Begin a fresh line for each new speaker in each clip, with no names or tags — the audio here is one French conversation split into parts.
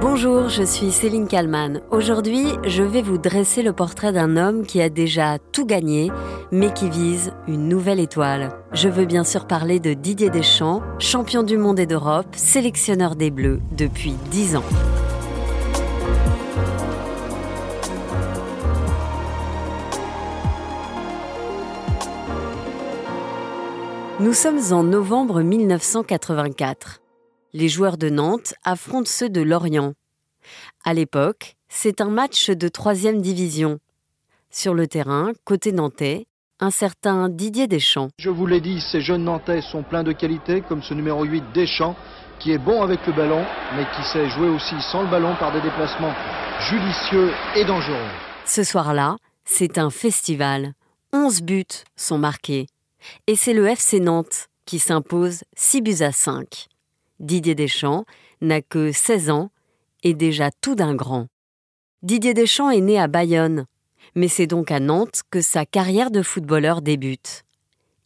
Bonjour, je suis Céline Kalman. Aujourd'hui, je vais vous dresser le portrait d'un homme qui a déjà tout gagné, mais qui vise une nouvelle étoile. Je veux bien sûr parler de Didier Deschamps, champion du monde et d'Europe, sélectionneur des Bleus depuis 10 ans. Nous sommes en novembre 1984. Les joueurs de Nantes affrontent ceux de Lorient. À l'époque, c'est un match de troisième division. Sur le terrain, côté nantais, un certain Didier Deschamps.
Je vous l'ai dit, ces jeunes Nantais sont pleins de qualités, comme ce numéro 8 Deschamps, qui est bon avec le ballon, mais qui sait jouer aussi sans le ballon par des déplacements judicieux et dangereux.
Ce soir-là, c'est un festival. 11 buts sont marqués. Et c'est le FC Nantes qui s'impose 6 buts à 5. Didier Deschamps n'a que 16 ans et déjà tout d'un grand. Didier Deschamps est né à Bayonne, mais c'est donc à Nantes que sa carrière de footballeur débute.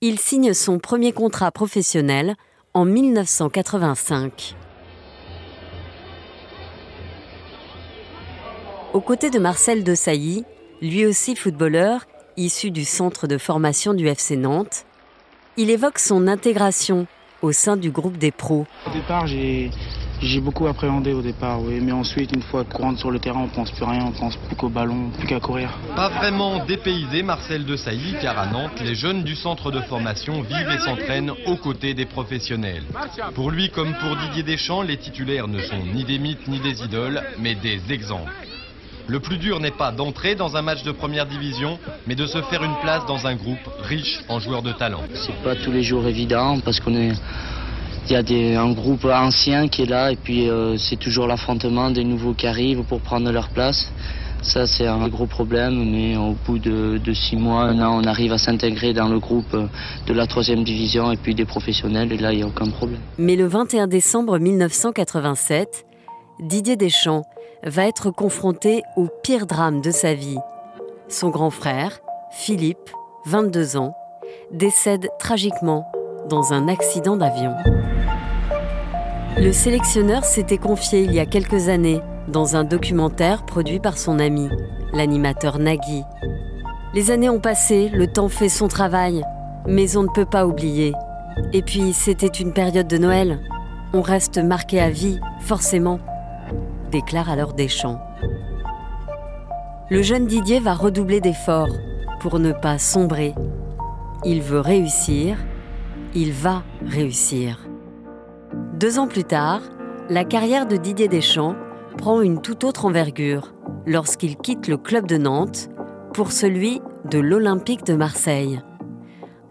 Il signe son premier contrat professionnel en 1985. Aux côtés de Marcel Desailly, lui aussi footballeur, issu du centre de formation du FC Nantes, il évoque son intégration au sein du groupe des pros.
Au départ, j'ai j'ai beaucoup appréhendé au départ, oui, mais ensuite, une fois qu'on rentre sur le terrain, on pense plus rien, on pense plus qu'au ballon, plus qu'à courir.
Pas vraiment dépaysé Marcel de Sailly, car à Nantes, les jeunes du centre de formation vivent et s'entraînent aux côtés des professionnels. Pour lui, comme pour Didier Deschamps, les titulaires ne sont ni des mythes ni des idoles, mais des exemples. Le plus dur n'est pas d'entrer dans un match de première division, mais de se faire une place dans un groupe riche en joueurs de talent.
C'est pas tous les jours évident parce qu'on est. Il y a des, un groupe ancien qui est là et puis euh, c'est toujours l'affrontement des nouveaux qui arrivent pour prendre leur place. Ça, c'est un gros problème, mais au bout de, de six mois, là, on arrive à s'intégrer dans le groupe de la troisième division et puis des professionnels, et là, il n'y a aucun problème.
Mais le 21 décembre 1987, Didier Deschamps va être confronté au pire drame de sa vie. Son grand frère, Philippe, 22 ans, décède tragiquement dans un accident d'avion. Le sélectionneur s'était confié il y a quelques années dans un documentaire produit par son ami, l'animateur Nagui. Les années ont passé, le temps fait son travail, mais on ne peut pas oublier. Et puis c'était une période de Noël. On reste marqué à vie, forcément déclare alors Deschamps. Le jeune Didier va redoubler d'efforts pour ne pas sombrer. Il veut réussir, il va réussir. Deux ans plus tard, la carrière de Didier Deschamps prend une toute autre envergure lorsqu'il quitte le club de Nantes pour celui de l'Olympique de Marseille.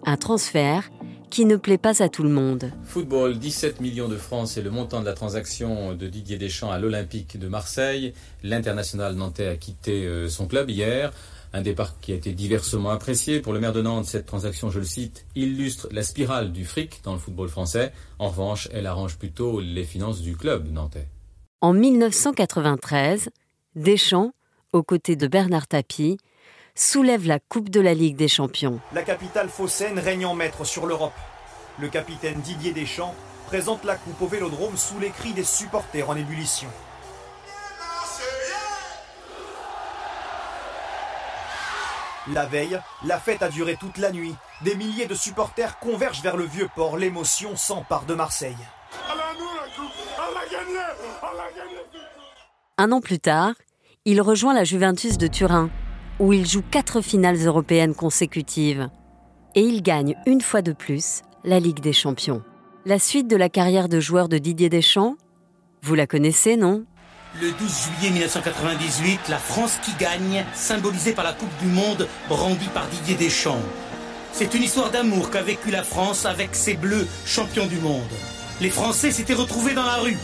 Un transfert qui ne plaît pas à tout le monde.
Football, 17 millions de francs, c'est le montant de la transaction de Didier Deschamps à l'Olympique de Marseille. L'international nantais a quitté euh, son club hier. Un départ qui a été diversement apprécié. Pour le maire de Nantes, cette transaction, je le cite, illustre la spirale du fric dans le football français. En revanche, elle arrange plutôt les finances du club nantais.
En 1993, Deschamps, aux côtés de Bernard Tapie, soulève la Coupe de la Ligue des Champions.
La capitale phocéenne règne en maître sur l'Europe. Le capitaine Didier Deschamps présente la Coupe au Vélodrome sous les cris des supporters en ébullition. La veille, la fête a duré toute la nuit. Des milliers de supporters convergent vers le vieux port. L'émotion s'empare de Marseille.
Un an plus tard, il rejoint la Juventus de Turin, où il joue quatre finales européennes consécutives. Et il gagne une fois de plus la Ligue des Champions. La suite de la carrière de joueur de Didier Deschamps, vous la connaissez, non?
Le 12 juillet 1998, la France qui gagne, symbolisée par la Coupe du Monde brandie par Didier Deschamps. C'est une histoire d'amour qu'a vécue la France avec ses Bleus champions du monde. Les Français s'étaient retrouvés dans la rue.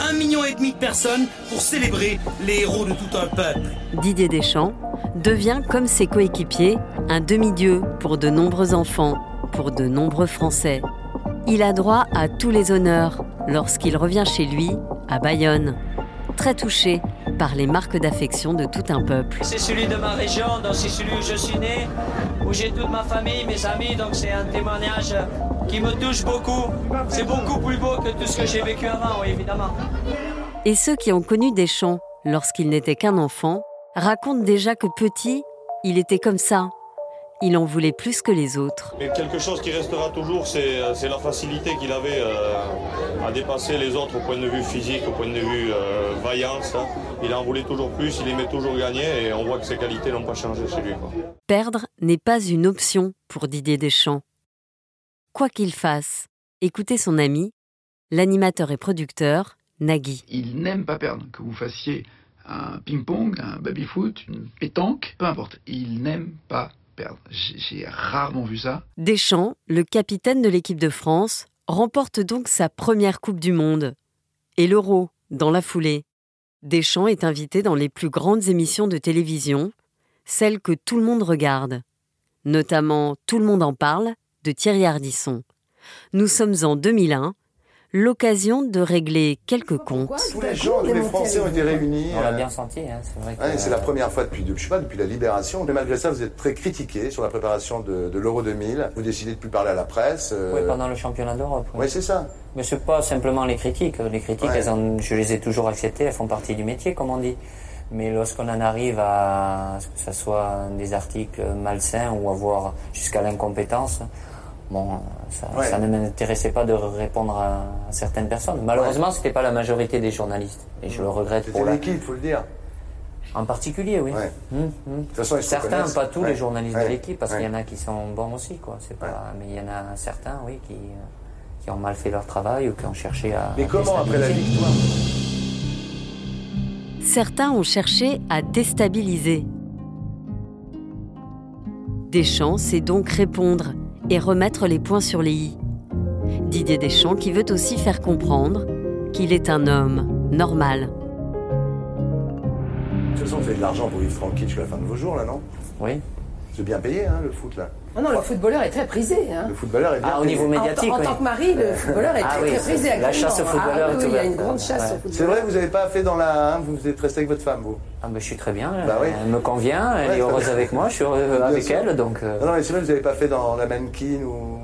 Un million et demi de personnes pour célébrer les héros de tout un peuple.
Didier Deschamps devient, comme ses coéquipiers, un demi-dieu pour de nombreux enfants, pour de nombreux Français. Il a droit à tous les honneurs lorsqu'il revient chez lui, à Bayonne, très touché par les marques d'affection de tout un peuple.
C'est celui de ma région, donc c'est celui où je suis né, où j'ai toute ma famille, mes amis, donc c'est un témoignage qui me touche beaucoup. C'est beaucoup plus beau que tout ce que j'ai vécu avant, oui, évidemment.
Et ceux qui ont connu Deschamps lorsqu'il n'était qu'un enfant racontent déjà que petit, il était comme ça. Il en voulait plus que les autres.
Mais quelque chose qui restera toujours, c'est la facilité qu'il avait euh, à dépasser les autres au point de vue physique, au point de vue euh, vaillance. Hein. Il en voulait toujours plus, il aimait toujours gagner et on voit que ses qualités n'ont pas changé chez lui.
Perdre n'est pas une option pour Didier Deschamps. Quoi qu'il fasse, écoutez son ami, l'animateur et producteur Nagui.
Il n'aime pas perdre, que vous fassiez un ping-pong, un baby-foot, une pétanque, peu importe. Il n'aime pas perdre. J'ai rarement vu ça.
Deschamps, le capitaine de l'équipe de France, remporte donc sa première Coupe du Monde. Et l'Euro, dans la foulée. Deschamps est invité dans les plus grandes émissions de télévision, celles que tout le monde regarde. Notamment Tout le monde en parle de Thierry Ardisson. Nous sommes en 2001 l'occasion de régler quelques comptes.
Tous les gens, tous les Français ont été réunis.
On l'a bien senti, hein, c'est vrai.
Que... c'est la première fois depuis, je sais pas, depuis la libération. Mais malgré ça, vous êtes très critiqué sur la préparation de, l'Euro 2000. Vous décidez de plus parler à la presse.
Euh, oui, pendant le championnat d'Europe.
Oui, c'est ça.
Mais c'est pas simplement les critiques. Les critiques, je les ai toujours acceptées. Elles font partie du métier, comme on dit. Mais lorsqu'on en arrive à ce que ce soit des articles malsains ou à voir jusqu'à l'incompétence, Bon, ça, ne m'intéressait pas de répondre à, certaines personnes. Malheureusement, ce c'était pas la majorité des journalistes, et je le regrette pour
la. l'équipe, faut le dire.
En particulier, oui. Hum, hum. certains, pas tous les journalistes de l'équipe, parce qu'il y en a qui sont bons aussi, quoi. C'est pas, mais il y en a certains, oui, qui, euh, qui ont mal fait leur travail ou qui ont cherché à.
Mais comment après la victoire
Certains ont cherché à déstabiliser. Deschamps sait donc répondre et remettre les points sur les i. Didier Deschamps qui veut aussi faire comprendre qu'il est un homme normal.
De toute façon, vous avez de l'argent pour vivre tranquille jusqu'à la fin de vos jours, là, non?
Oui.
C'est bien payé, hein, le foot, là.
Oh non, le footballeur est très prisé. Hein.
Le footballeur est bien
ah, au niveau médiatique.
En, en tant que mari, le footballeur est ah très, très prisé.
La chasse au footballeur
ah,
est
Il y a une grande chasse au footballeur.
C'est vrai, vous n'avez pas fait dans la. Hein, vous êtes resté avec votre femme, vous?
Ah ben, Je suis très bien. Bah elle me convient, elle est heureuse avec moi, je suis heureux avec elle. Donc,
euh. Non, mais c'est vrai, vous n'avez pas fait dans la mannequin ou.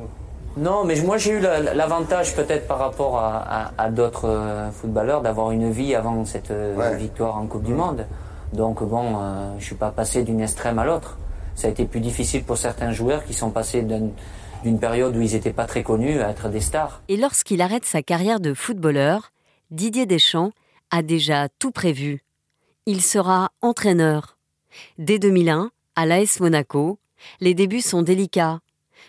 Non, mais moi j'ai eu l'avantage peut-être par rapport à, d'autres euh, footballeurs d'avoir une vie avant cette euh, victoire en Coupe du Monde. Donc bon, euh, je suis pas passé d'une extrême à l'autre. Ça a été plus difficile pour certains joueurs qui sont passés d'une période où ils n'étaient pas très connus à être des stars.
Et lorsqu'il arrête sa carrière de footballeur, Didier Deschamps a déjà tout prévu. Il sera entraîneur. Dès 2001, à l'AS Monaco, les débuts sont délicats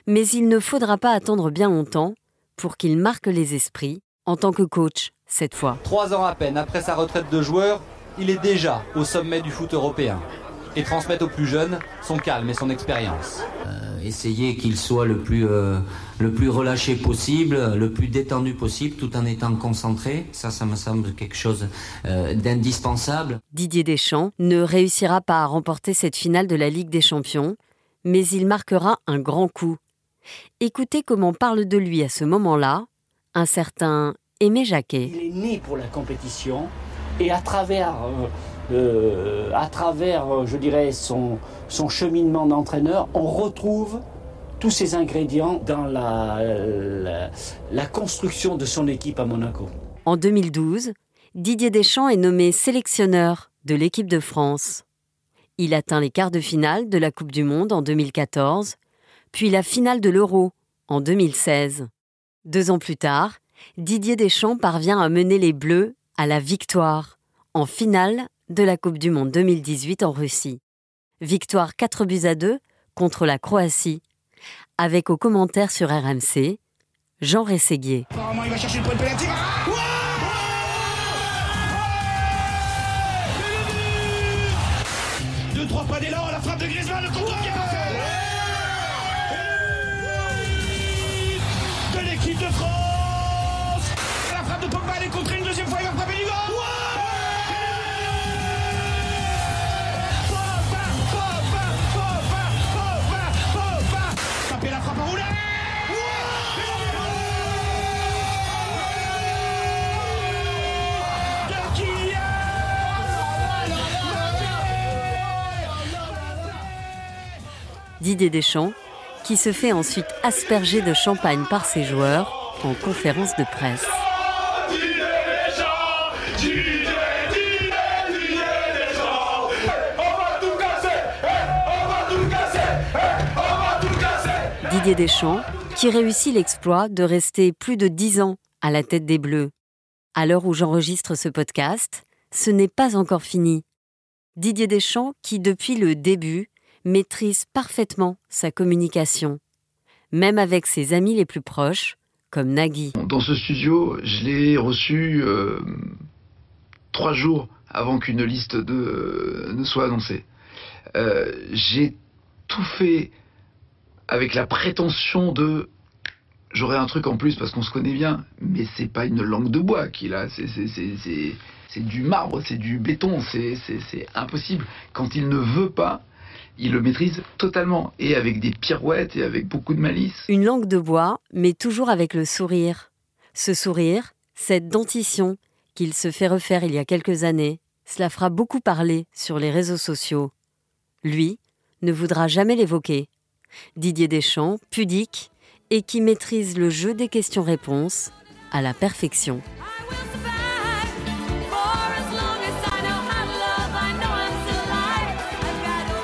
mais il ne faudra pas attendre bien longtemps pour qu'il marque les esprits en tant que coach cette fois.
Trois ans à peine après sa retraite de joueur, il est déjà au sommet du foot européen et transmet aux plus jeunes son calme et son expérience.
Euh, essayer qu'il soit le plus, euh, le plus relâché possible, le plus détendu possible, tout en étant concentré. Ça, ça me semble quelque chose euh, d'indispensable.
Didier Deschamps ne réussira pas à remporter cette finale de la Ligue des Champions, mais il marquera un grand coup Écoutez comment parle de lui à ce moment-là un certain Aimé Jacquet.
Il est né pour la compétition et à travers, euh, à travers euh, je dirais, son, cheminement d'entraîneur, on retrouve tous ces ingrédients dans la construction de son équipe à Monaco.
En 2012, Didier Deschamps est nommé sélectionneur de l'équipe de France. Il atteint les quarts de finale de la Coupe du Monde en 2014 puis la finale de l'Euro en 2016. Deux ans plus tard, Didier Deschamps parvient à mener les Bleus à la victoire en finale de la Coupe du Monde 2018 en Russie. Victoire 4 buts à 2 contre la Croatie, avec au commentaire sur RMC Jean Rességuier.
Deux, trois pas d'élan, la frappe de Griezmann, le
Didier Deschamps, qui se fait ensuite asperger de champagne par ses joueurs en conférence de presse. Didier Deschamps, qui réussit l'exploit de rester plus de dix ans à la tête des Bleus. À l'heure où j'enregistre ce podcast, ce n'est pas encore fini. Didier Deschamps, qui depuis le début maîtrise parfaitement sa communication, même avec ses amis les plus proches, comme Nagui.
Dans ce studio, je l'ai reçu euh, trois jours avant qu'une liste de, ne soit annoncée. Euh, J'ai tout fait avec la prétention de j'aurai un truc en plus parce qu'on se connaît bien, mais c'est pas une langue de bois qu'il a, c'est du marbre, c'est du béton, c'est impossible. Quand il ne veut pas, il le maîtrise totalement, et avec des pirouettes et avec beaucoup de malice.
Une langue de bois, mais toujours avec le sourire. Ce sourire, cette dentition qu'il se fait refaire il y a quelques années, cela fera beaucoup parler sur les réseaux sociaux. Lui ne voudra jamais l'évoquer. Didier Deschamps, pudique, et qui maîtrise le jeu des questions-réponses à la perfection.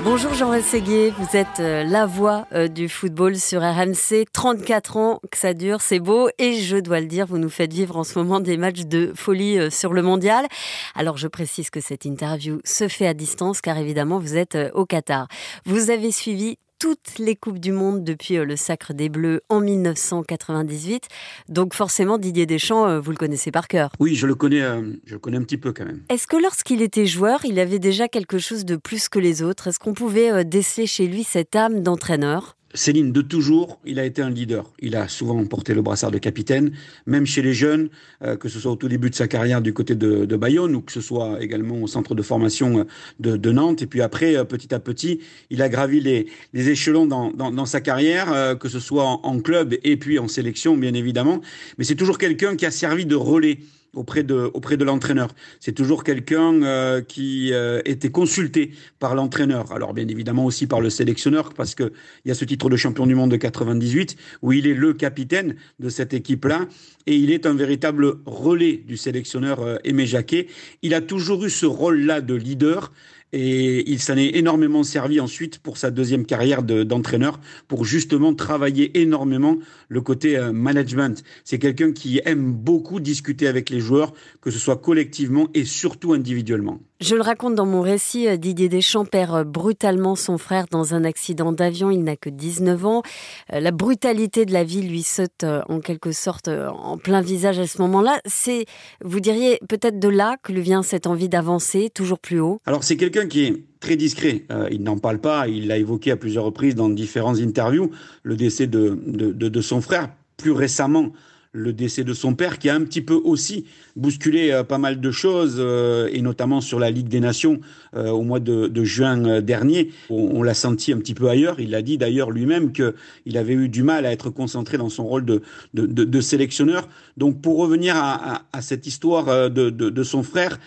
Bonjour Jean Rességuier, vous êtes euh, la voix euh, du football sur RMC. 34 ans que ça dure, c'est beau. Et je dois le dire, vous nous faites vivre en ce moment des matchs de folie euh, sur le mondial. Alors je précise que cette interview se fait à distance car évidemment vous êtes au Qatar. Vous avez suivi toutes les Coupes du Monde depuis euh, le Sacre des Bleus en 1998. Donc forcément, Didier Deschamps, euh, vous le connaissez par cœur.
Oui, je le connais, euh, je le connais un petit peu quand même.
Est-ce que lorsqu'il était joueur, il avait déjà quelque chose de plus que les autres? Est-ce qu'on pouvait déceler chez lui cette âme d'entraîneur?
Céline, de toujours, il a été un leader. Il a souvent porté le brassard de capitaine, même chez les jeunes, euh, que ce soit au tout début de sa carrière du côté de, Bayonne ou que ce soit également au centre de formation euh, de, Nantes. Et puis après, euh, petit à petit, il a gravi les, échelons dans, sa carrière, que ce soit en club et puis en sélection, bien évidemment. Mais c'est toujours quelqu'un qui a servi de relais auprès de, auprès de l'entraîneur. C'est toujours quelqu'un euh, qui euh, était consulté par l'entraîneur. Alors bien évidemment aussi par le sélectionneur parce que il y a ce titre de champion du monde de 98 où il est le capitaine de cette équipe-là et il est un véritable relais du sélectionneur euh, Aimé Jacquet. Il a toujours eu ce rôle-là de leader et il s'en est énormément servi ensuite pour sa deuxième carrière d'entraîneur, pour justement travailler énormément le côté euh, management. C'est quelqu'un qui aime beaucoup discuter avec les joueurs, que ce soit collectivement et surtout individuellement.
Je le raconte dans mon récit, euh, Didier Deschamps perd euh, brutalement son frère dans un accident d'avion, il n'a que 19 ans. La brutalité de la vie lui saute en quelque sorte en plein visage à ce moment-là. C'est, vous diriez, peut-être de là que lui vient cette envie d'avancer toujours plus haut?
Alors c'est quelqu'un qui est très discret. Euh, il n'en parle pas, il l'a évoqué à plusieurs reprises dans différentes interviews, le décès de, de son frère. Plus récemment, le décès de son père, qui a un petit peu aussi bousculé euh, pas mal de choses, euh, et notamment sur la Ligue des Nations euh, au mois de, juin dernier. On, l'a senti un petit peu ailleurs. Il a dit d'ailleurs lui-même qu'il avait eu du mal à être concentré dans son rôle de, de, sélectionneur. Donc pour revenir à, cette histoire de, son frère,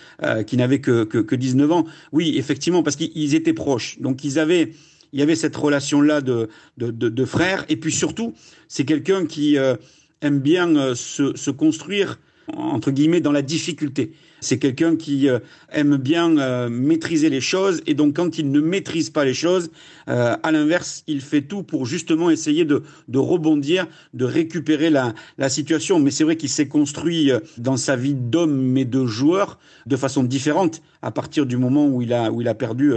qui n'avait que, que, 19 ans, oui, effectivement, parce qu'ils étaient proches. Donc ils avaient il y avait cette relation-là de, de, frères. Et puis surtout, c'est quelqu'un qui aime bien euh, se, construire entre guillemets dans la difficulté. C'est quelqu'un qui euh, aime bien euh, maîtriser les choses et donc quand il ne maîtrise pas les choses, à l'inverse, il fait tout pour justement essayer de, rebondir, de récupérer la, situation. Mais c'est vrai qu'il s'est construit dans sa vie d'homme mais de joueur de façon différente à partir du moment où il a, où il a perdu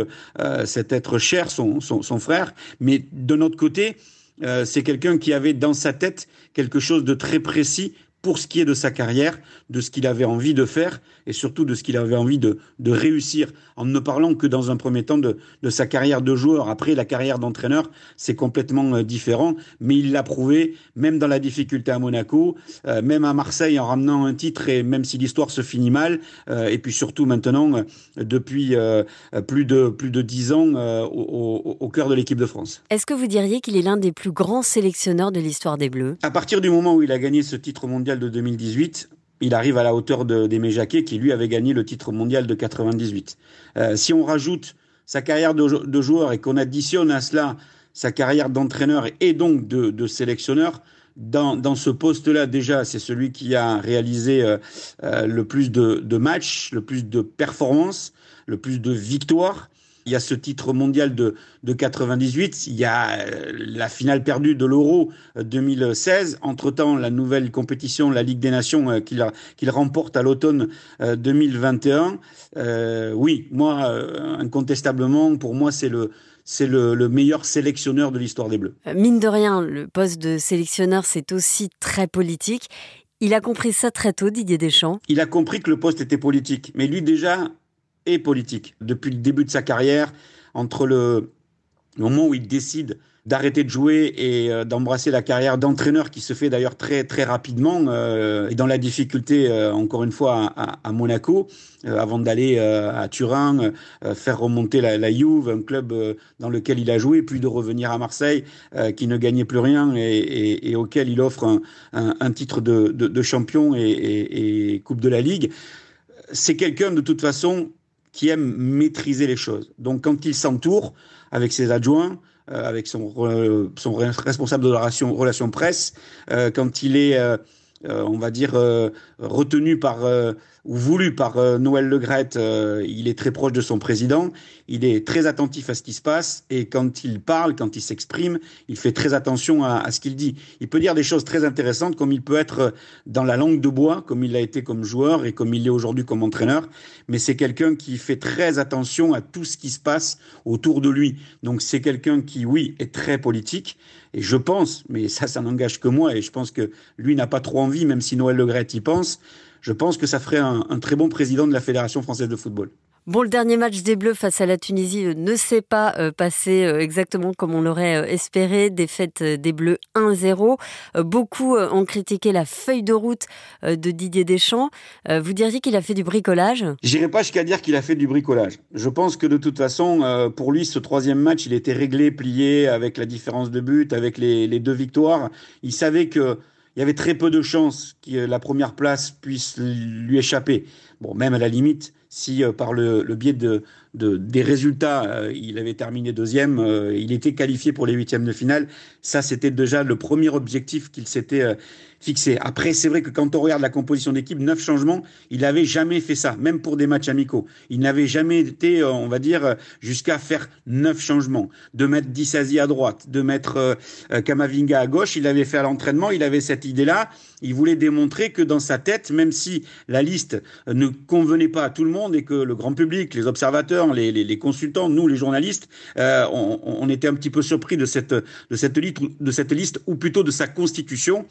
cet être cher, son, son, son frère. Mais de notre côté, euh, c'est quelqu'un qui avait dans sa tête quelque chose de très précis pour ce qui est de sa carrière, de ce qu'il avait envie de faire et surtout de ce qu'il avait envie de, réussir, en ne parlant que dans un premier temps de, sa carrière de joueur. Après, la carrière d'entraîneur, c'est complètement euh, différent, mais il l'a prouvé, même dans la difficulté à Monaco, euh, même à Marseille en ramenant un titre, et même si l'histoire se finit mal, euh, et puis surtout maintenant, depuis plus de plus de dix ans, au, au cœur de l'équipe de France.
Est-ce que vous diriez qu'il est l'un des plus grands sélectionneurs de l'histoire des Bleus?
À partir du moment où il a gagné ce titre mondial, de 2018, il arrive à la hauteur d'Aimé Jacquet, qui lui avait gagné le titre mondial de 98. Euh, si on rajoute sa carrière de, joueur et qu'on additionne à cela sa carrière d'entraîneur et donc de, sélectionneur, dans, ce poste-là, déjà, c'est celui qui a réalisé euh, euh, le plus de matchs, le plus de performances, le plus de victoires. Il y a ce titre mondial de, de 98, il y a euh, la finale perdue de l'Euro 2016, entre-temps la nouvelle compétition, la Ligue des Nations euh, qu'il remporte à l'automne 2021. Euh, oui, moi, incontestablement, pour moi, c'est le, c'est le, le, meilleur sélectionneur de l'histoire des Bleus.
Mine de rien, le poste de sélectionneur, c'est aussi très politique. Il a compris ça très tôt, Didier Deschamps?
Il a compris que le poste était politique. Mais lui, déjà, politique. Depuis le début de sa carrière, entre le moment où il décide d'arrêter de jouer et euh, d'embrasser la carrière d'entraîneur qui se fait d'ailleurs très très rapidement euh, et dans la difficulté euh, encore une fois à, Monaco avant d'aller à Turin faire remonter la, la, Juve un club dans lequel il a joué puis de revenir à Marseille qui ne gagnait plus rien et, auquel il offre un, titre de champion et, et, Coupe de la Ligue c'est quelqu'un de toute façon qui aime maîtriser les choses. Donc quand il s'entoure avec ses adjoints, euh, avec son, responsable de la relation, presse, euh, quand il est, euh, on va dire, retenu par voulu par euh, Noël Legrette, euh, il est très proche de son président, il est très attentif à ce qui se passe et quand il parle, quand il s'exprime, il fait très attention à, à ce qu'il dit. Il peut dire des choses très intéressantes comme il peut être dans la langue de bois, comme il l'a été comme joueur et comme il l'est aujourd'hui comme entraîneur, mais c'est quelqu'un qui fait très attention à tout ce qui se passe autour de lui. Donc c'est quelqu'un qui, oui, est très politique et je pense, mais ça, ça n'engage que moi et je pense que lui n'a pas trop envie, même si Noël Legrette y pense, je pense que ça ferait un, un, très bon président de la Fédération française de football.
Bon, le dernier match des Bleus face à la Tunisie euh, ne s'est pas euh, passé euh, exactement comme on l'aurait espéré. Défaite des Bleus 1-0. Beaucoup ont critiqué la feuille de route de Didier Deschamps. Vous diriez qu'il a fait du bricolage?
J'irai pas jusqu'à dire qu'il a fait du bricolage. Je pense que de toute façon, pour lui, ce troisième match, il était réglé, plié, avec la différence de but, avec les, les deux victoires. Il savait que il y avait très peu de chances que la première place puisse lui échapper. Bon, même à la limite, si euh, par le, le biais de, de, des résultats, euh, il avait terminé deuxième, euh, il était qualifié pour les huitièmes de finale. Ça, c'était déjà le premier objectif qu'il s'était euh, fixé. Après, c'est vrai que quand on regarde la composition d'équipe, neuf changements, il n'avait jamais fait ça, même pour des matchs amicaux. Il n'avait jamais été, on va dire, jusqu'à faire neuf changements, de mettre Dissasi à droite, de mettre Kamavinga à gauche. Il avait fait à l'entraînement, il avait cette idée-là. Il voulait démontrer que dans sa tête, même si la liste ne convenait pas à tout le monde et que le grand public, les observateurs, les, consultants, nous, les journalistes, euh, on, était un petit peu surpris de cette, de cette liste, ou plutôt de sa constitution.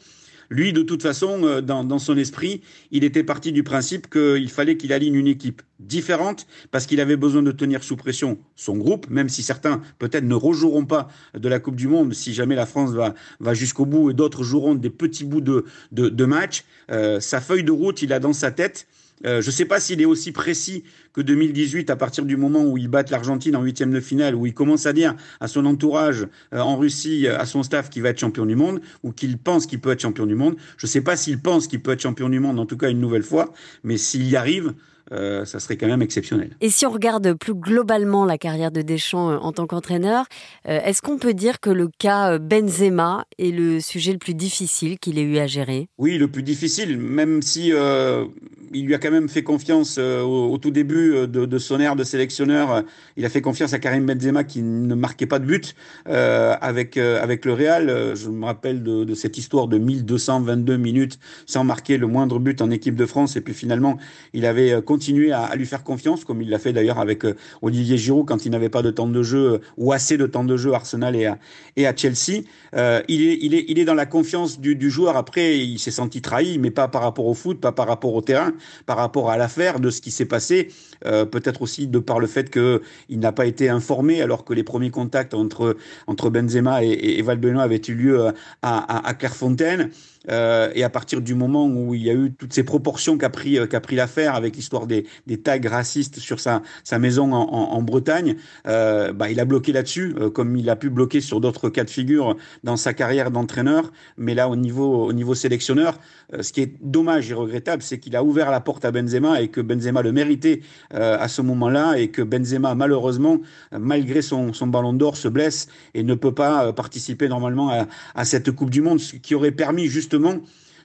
Lui, de toute façon, euh, dans, son esprit, il était parti du principe qu'il fallait qu'il aligne une équipe différente parce qu'il avait besoin de tenir sous pression son groupe, même si certains peut-être ne rejoueront pas de la Coupe du Monde si jamais la France va, va jusqu'au bout et d'autres joueront des petits bouts de, de, de match. Euh, sa feuille de route, il a dans sa tête. Euh, je ne sais pas s'il est aussi précis que 2018, à partir du moment où il bat l'Argentine en huitième de finale, où il commence à dire à son entourage euh, en Russie, à son staff qu'il va être champion du monde, ou qu'il pense qu'il peut être champion du monde. Je ne sais pas s'il pense qu'il peut être champion du monde, en tout cas une nouvelle fois, mais s'il y arrive, euh, ça serait quand même exceptionnel.
Et si on regarde plus globalement la carrière de Deschamps euh, en tant qu'entraîneur, euh, est-ce qu'on peut dire que le cas Benzema est le sujet le plus difficile qu'il ait eu à gérer?
Oui, le plus difficile, même si euh, il lui a quand même fait confiance euh, au, au, tout début de, de, son ère de sélectionneur. Il a fait confiance à Karim Benzema qui ne marquait pas de but euh, avec avec le Real. Je me rappelle de, de cette histoire de 1222 minutes sans marquer le moindre but en équipe de France et puis finalement il avait continué à, à lui faire confiance comme il l'a fait d'ailleurs avec Olivier Giroud quand il n'avait pas de temps de jeu ou assez de temps de jeu à Arsenal et à, et à Chelsea. Euh, il, est, il, est, il est dans la confiance du, du joueur. Après, il s'est senti trahi, mais pas par rapport au foot, pas par rapport au terrain, par rapport à l'affaire de ce qui s'est passé. Euh, Peut-être aussi de par le fait qu'il n'a pas été informé alors que les premiers contacts entre, entre Benzema et, et, Valbuena avaient eu lieu à, à, Clairefontaine. Euh, et à partir du moment où il y a eu toutes ces proportions qu'a pris, pris l'affaire avec l'histoire des, tags racistes sur sa, sa maison en, Bretagne, euh, bah, il a bloqué là-dessus, comme il a pu bloquer sur d'autres cas de figure dans sa carrière d'entraîneur. Mais là, au niveau, au niveau sélectionneur, ce qui est dommage et regrettable, c'est qu'il a ouvert la porte à Benzema et que Benzema le méritait à ce moment-là et que Benzema, malheureusement, malgré son, ballon d'or, se blesse et ne peut pas participer normalement à, à cette Coupe du Monde, ce qui aurait permis justement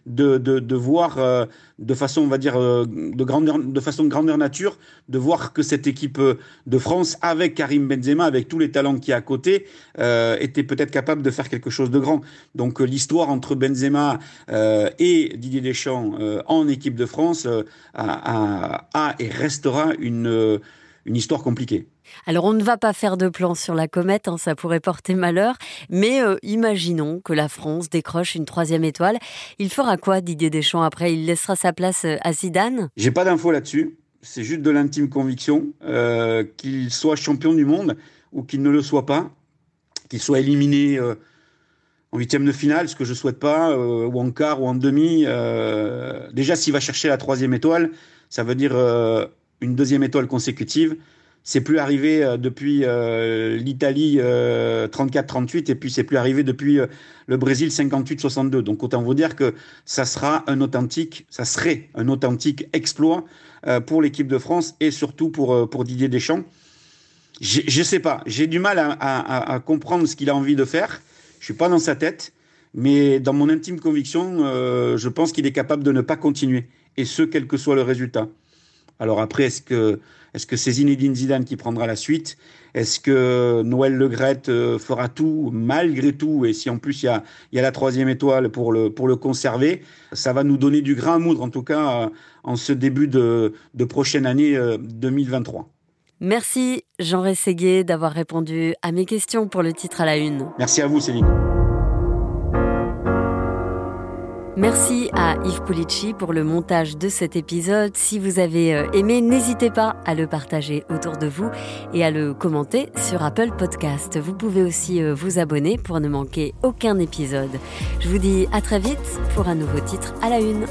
de, de, de voir euh, de façon, on va dire, euh, de, grandeur, de façon grandeur nature, de voir que cette équipe euh, de France, avec Karim Benzema, avec tous les talents qui y a à côté, euh, était peut-être capable de faire quelque chose de grand. Donc l'histoire entre Benzema euh, et Didier Deschamps en équipe de France a, a, a, et restera une, une histoire compliquée.
Alors on ne va pas faire de plan sur la comète, hein, ça pourrait porter malheur, mais euh, imaginons que la France décroche une troisième étoile. Il fera quoi Didier Deschamps après? Il laissera sa place euh, à Zidane?
J'ai pas d'infos là-dessus, c'est juste de l'intime conviction euh, qu'il soit champion du monde ou qu'il ne le soit pas, qu'il soit éliminé euh, en huitième de finale, ce que je souhaite pas, euh, ou en quart ou en demi. Déjà s'il va chercher la troisième étoile, ça veut dire une deuxième étoile consécutive c'est plus arrivé euh, depuis euh, l'Italie euh, 34-38 et puis c'est plus arrivé depuis euh, le Brésil 58-62. Donc autant vous dire que ça sera un authentique, ça serait un authentique exploit euh, pour l'équipe de France et surtout pour pour Didier Deschamps. Je sais pas, j'ai du mal à, à, comprendre ce qu'il a envie de faire. Je suis pas dans sa tête, mais dans mon intime conviction, je pense qu'il est capable de ne pas continuer et ce quel que soit le résultat. Alors après, est-ce que est-ce que c'est Zinedine Zidane qui prendra la suite? Est-ce que Noël Legrette fera tout malgré tout? Et si en plus il y a, y a la troisième étoile pour le, pour le conserver, ça va nous donner du grain à moudre, en tout cas en ce début de, de prochaine année 2023.
Merci Jean Rességuier d'avoir répondu à mes questions pour le titre à la une.
Merci à vous Céline.
Merci à Yves Pulici pour le montage de cet épisode. Si vous avez aimé, n'hésitez pas à le partager autour de vous et à le commenter sur Apple Podcast. Vous pouvez aussi vous abonner pour ne manquer aucun épisode. Je vous dis à très vite pour un nouveau titre à la une.